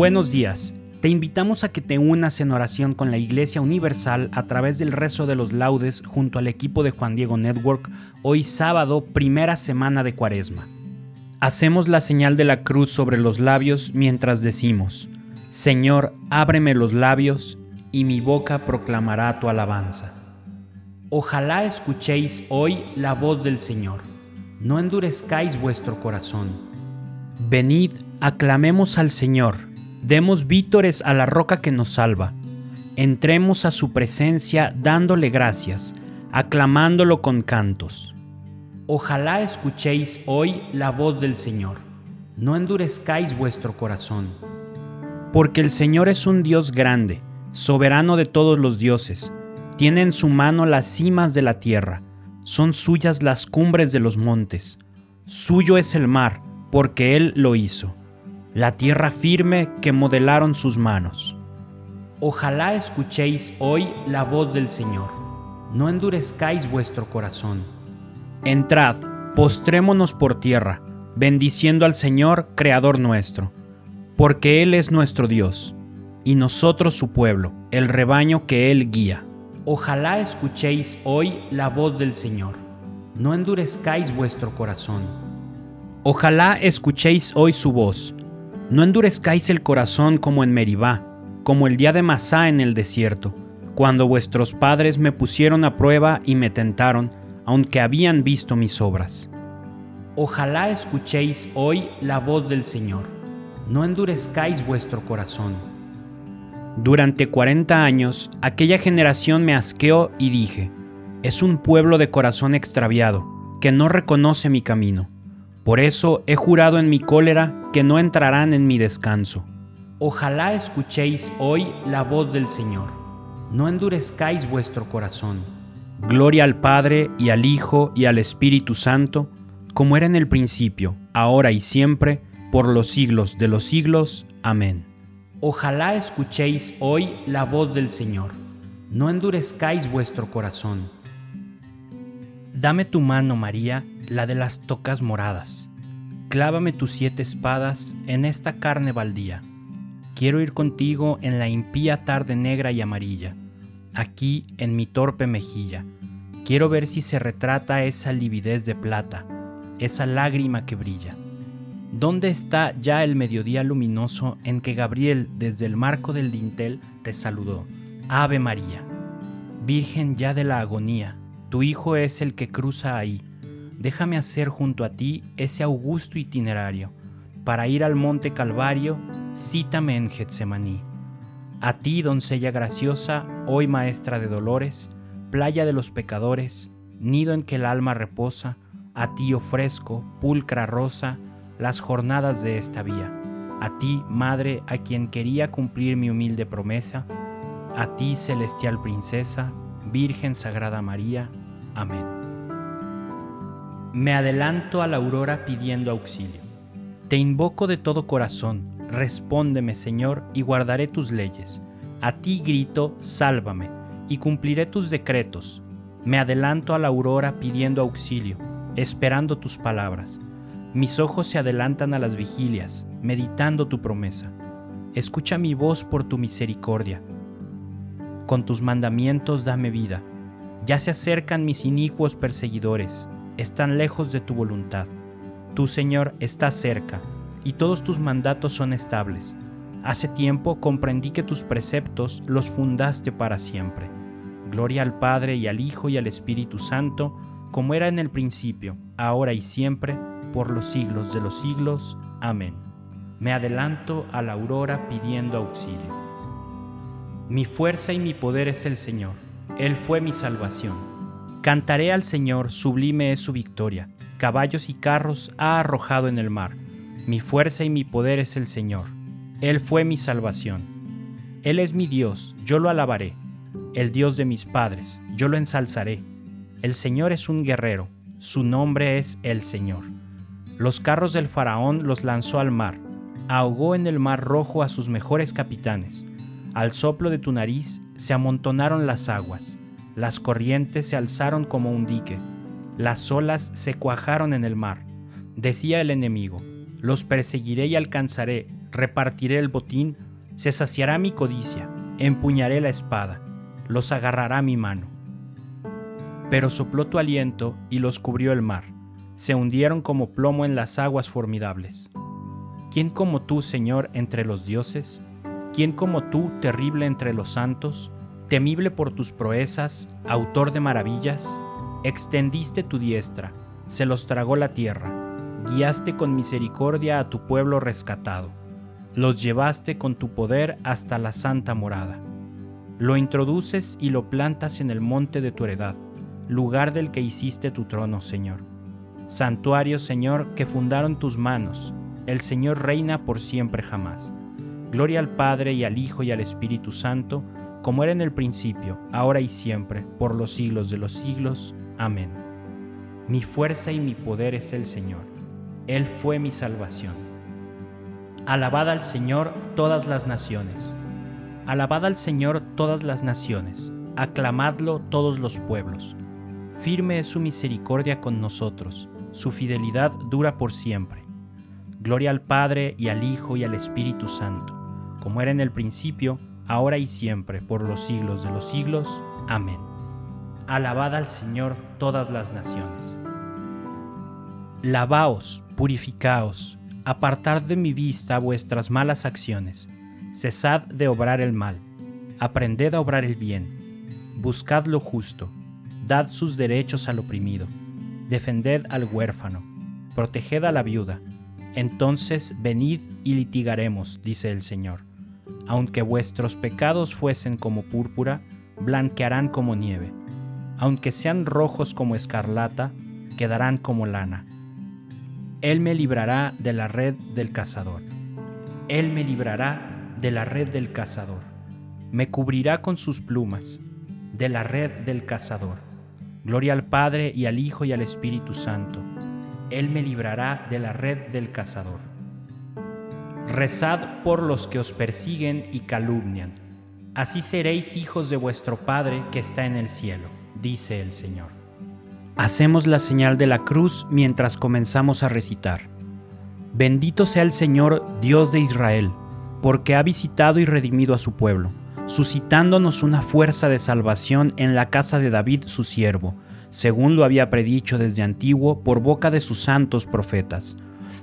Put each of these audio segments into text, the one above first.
Buenos días. Te invitamos a que te unas en oración con la Iglesia Universal a través del rezo de los laudes junto al equipo de Juan Diego Network hoy sábado, primera semana de Cuaresma. Hacemos la señal de la cruz sobre los labios mientras decimos, Señor, ábreme los labios y mi boca proclamará tu alabanza. Ojalá escuchéis hoy la voz del Señor, no endurezcáis vuestro corazón. Venid, aclamemos al Señor Demos vítores a la roca que nos salva. Entremos a su presencia dándole gracias, aclamándolo con cantos. Ojalá escuchéis hoy la voz del Señor. No endurezcáis vuestro corazón. Porque el Señor es un Dios grande, soberano de todos los dioses. Tiene en su mano las cimas de la tierra. Son suyas las cumbres de los montes. Suyo es el mar, porque Él lo hizo la tierra firme que modelaron sus manos. Ojalá escuchéis hoy la voz del Señor, no endurezcáis vuestro corazón. Entrad, postrémonos por tierra, bendiciendo al Señor, Creador nuestro, porque Él es nuestro Dios, y nosotros su pueblo, el rebaño que Él guía. Ojalá escuchéis hoy la voz del Señor, no endurezcáis vuestro corazón. Ojalá escuchéis hoy su voz, no endurezcáis el corazón como en Meribá, como el día de Masá en el desierto, cuando vuestros padres me pusieron a prueba y me tentaron, aunque habían visto mis obras. Ojalá escuchéis hoy la voz del Señor, no endurezcáis vuestro corazón. Durante cuarenta años aquella generación me asqueó y dije, es un pueblo de corazón extraviado, que no reconoce mi camino. Por eso he jurado en mi cólera que no entrarán en mi descanso. Ojalá escuchéis hoy la voz del Señor. No endurezcáis vuestro corazón. Gloria al Padre y al Hijo y al Espíritu Santo, como era en el principio, ahora y siempre, por los siglos de los siglos. Amén. Ojalá escuchéis hoy la voz del Señor. No endurezcáis vuestro corazón. Dame tu mano, María, la de las tocas moradas. Clávame tus siete espadas en esta carne baldía. Quiero ir contigo en la impía tarde negra y amarilla, aquí en mi torpe mejilla. Quiero ver si se retrata esa lividez de plata, esa lágrima que brilla. ¿Dónde está ya el mediodía luminoso en que Gabriel desde el marco del dintel te saludó? Ave María, Virgen ya de la agonía, tu Hijo es el que cruza ahí déjame hacer junto a ti ese augusto itinerario. Para ir al monte Calvario, cítame en Getsemaní. A ti, doncella graciosa, hoy maestra de dolores, playa de los pecadores, nido en que el alma reposa, a ti ofrezco, pulcra rosa, las jornadas de esta vía. A ti, Madre, a quien quería cumplir mi humilde promesa, a ti, celestial princesa, Virgen Sagrada María. Amén. Me adelanto a la aurora pidiendo auxilio. Te invoco de todo corazón, respóndeme Señor y guardaré tus leyes. A ti grito, sálvame, y cumpliré tus decretos. Me adelanto a la aurora pidiendo auxilio, esperando tus palabras. Mis ojos se adelantan a las vigilias, meditando tu promesa. Escucha mi voz por tu misericordia. Con tus mandamientos dame vida. Ya se acercan mis inicuos perseguidores, están lejos de tu voluntad. Tu Señor, está cerca, y todos tus mandatos son estables. Hace tiempo comprendí que tus preceptos los fundaste para siempre. Gloria al Padre y al Hijo y al Espíritu Santo, como era en el principio, ahora y siempre, por los siglos de los siglos. Amén. Me adelanto a la aurora pidiendo auxilio. Mi fuerza y mi poder es el Señor, Él fue mi salvación. Cantaré al Señor, sublime es su victoria, caballos y carros ha arrojado en el mar. Mi fuerza y mi poder es el Señor, Él fue mi salvación. Él es mi Dios, yo lo alabaré, el Dios de mis padres, yo lo ensalzaré. El Señor es un guerrero, su nombre es el Señor. Los carros del faraón los lanzó al mar, ahogó en el mar rojo a sus mejores capitanes. Al soplo de tu nariz se amontonaron las aguas, las corrientes se alzaron como un dique, las olas se cuajaron en el mar. Decía el enemigo, los perseguiré y alcanzaré, repartiré el botín, se saciará mi codicia, empuñaré la espada, los agarrará mi mano. Pero sopló tu aliento y los cubrió el mar se hundieron como plomo en las aguas formidables. ¿Quién como tú, Señor, entre los dioses? ¿Quién como tú, terrible entre los santos, temible por tus proezas, autor de maravillas? Extendiste tu diestra, se los tragó la tierra, guiaste con misericordia a tu pueblo rescatado, los llevaste con tu poder hasta la santa morada. Lo introduces y lo plantas en el monte de tu heredad, lugar del que hiciste tu trono, Señor Santuario, Señor, que fundaron tus manos. El Señor reina por siempre jamás. Gloria al Padre y al Hijo y al Espíritu Santo, como era en el principio, ahora y siempre, por los siglos de los siglos. Amén. Mi fuerza y mi poder es el Señor. Él fue mi salvación. Alabad al Señor todas las naciones. Alabad al Señor todas las naciones. Aclamadlo todos los pueblos. Firme es su misericordia con nosotros su fidelidad dura por siempre. Gloria al Padre y al Hijo y al Espíritu Santo, como era en el principio, ahora y siempre, por los siglos de los siglos. Amén. Alabad al Señor todas las naciones. Lavaos, purificaos, apartad de mi vista vuestras malas acciones, cesad de obrar el mal, aprended a obrar el bien, buscad lo justo, dad sus derechos al oprimido defended al huérfano, proteged a la viuda. Entonces venid y litigaremos, dice el Señor. Aunque vuestros pecados fuesen como púrpura, blanquearán como nieve. Aunque sean rojos como escarlata, quedarán como lana. Él me librará de la red del cazador. Él me librará de la red del cazador. Me cubrirá con sus plumas, de la red del cazador Gloria al Padre y al Hijo y al Espíritu Santo. Él me librará de la red del cazador. Rezad por los que os persiguen y calumnian. Así seréis hijos de vuestro Padre que está en el cielo, dice el Señor. Hacemos la señal de la cruz mientras comenzamos a recitar. Bendito sea el Señor, Dios de Israel, porque ha visitado y redimido a su pueblo suscitándonos una fuerza de salvación en la casa de David su siervo, según lo había predicho desde antiguo por boca de sus santos profetas.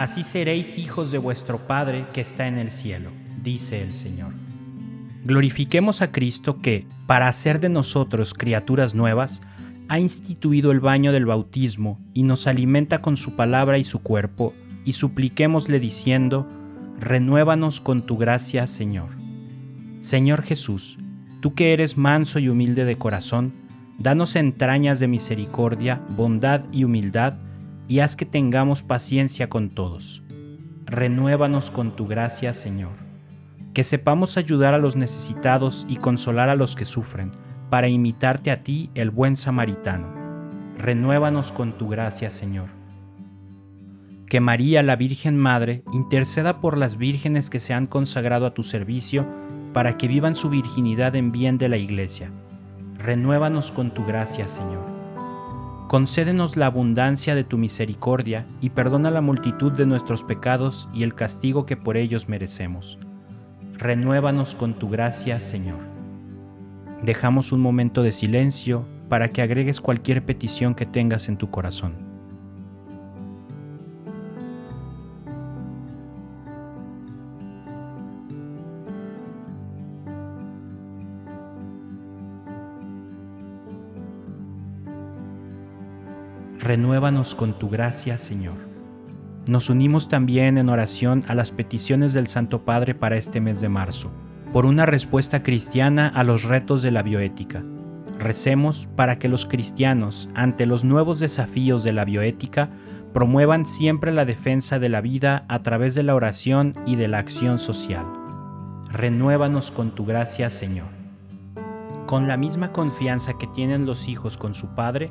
Así seréis hijos de vuestro Padre que está en el cielo, dice el Señor. Glorifiquemos a Cristo que, para hacer de nosotros criaturas nuevas, ha instituido el baño del bautismo y nos alimenta con su palabra y su cuerpo, y supliquémosle diciendo, renuévanos con tu gracia, Señor. Señor Jesús, tú que eres manso y humilde de corazón, danos entrañas de misericordia, bondad y humildad, y haz que tengamos paciencia con todos. Renuévanos con tu gracia, Señor que sepamos ayudar a los necesitados y consolar a los que sufren, para imitarte a ti, el buen samaritano. Renuévanos con tu gracia, Señor. Que María, la Virgen Madre, interceda por las vírgenes que se han consagrado a tu servicio, para que vivan su virginidad en bien de la Iglesia. Renuévanos con tu gracia, Señor. Concédenos la abundancia de tu misericordia y perdona la multitud de nuestros pecados y el castigo que por ellos merecemos renuévanos con tu gracia, Señor. Dejamos un momento de silencio para que agregues cualquier petición que tengas en tu corazón. Renuévanos con tu gracia, Señor. Nos unimos también en oración a las peticiones del Santo Padre para este mes de marzo, por una respuesta cristiana a los retos de la bioética. Recemos para que los cristianos, ante los nuevos desafíos de la bioética, promuevan siempre la defensa de la vida a través de la oración y de la acción social. Renuévanos con tu gracia, Señor. Con la misma confianza que tienen los hijos con su Padre,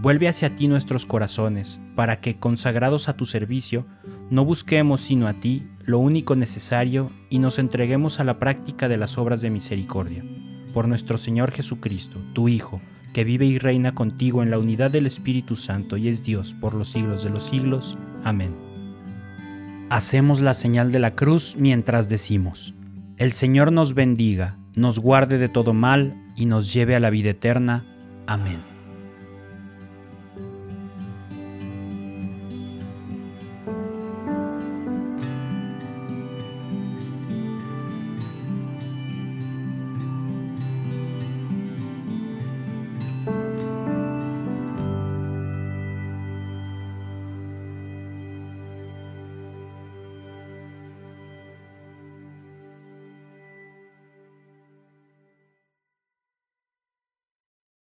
vuelve hacia ti nuestros corazones, para que, consagrados a tu servicio, no busquemos sino a ti lo único necesario y nos entreguemos a la práctica de las obras de misericordia. Por nuestro Señor Jesucristo, tu Hijo, que vive y reina contigo en la unidad del Espíritu Santo y es Dios por los siglos de los siglos. Amén. Hacemos la señal de la cruz mientras decimos, El Señor nos bendiga, nos guarde de todo mal y nos lleve a la vida eterna. Amén.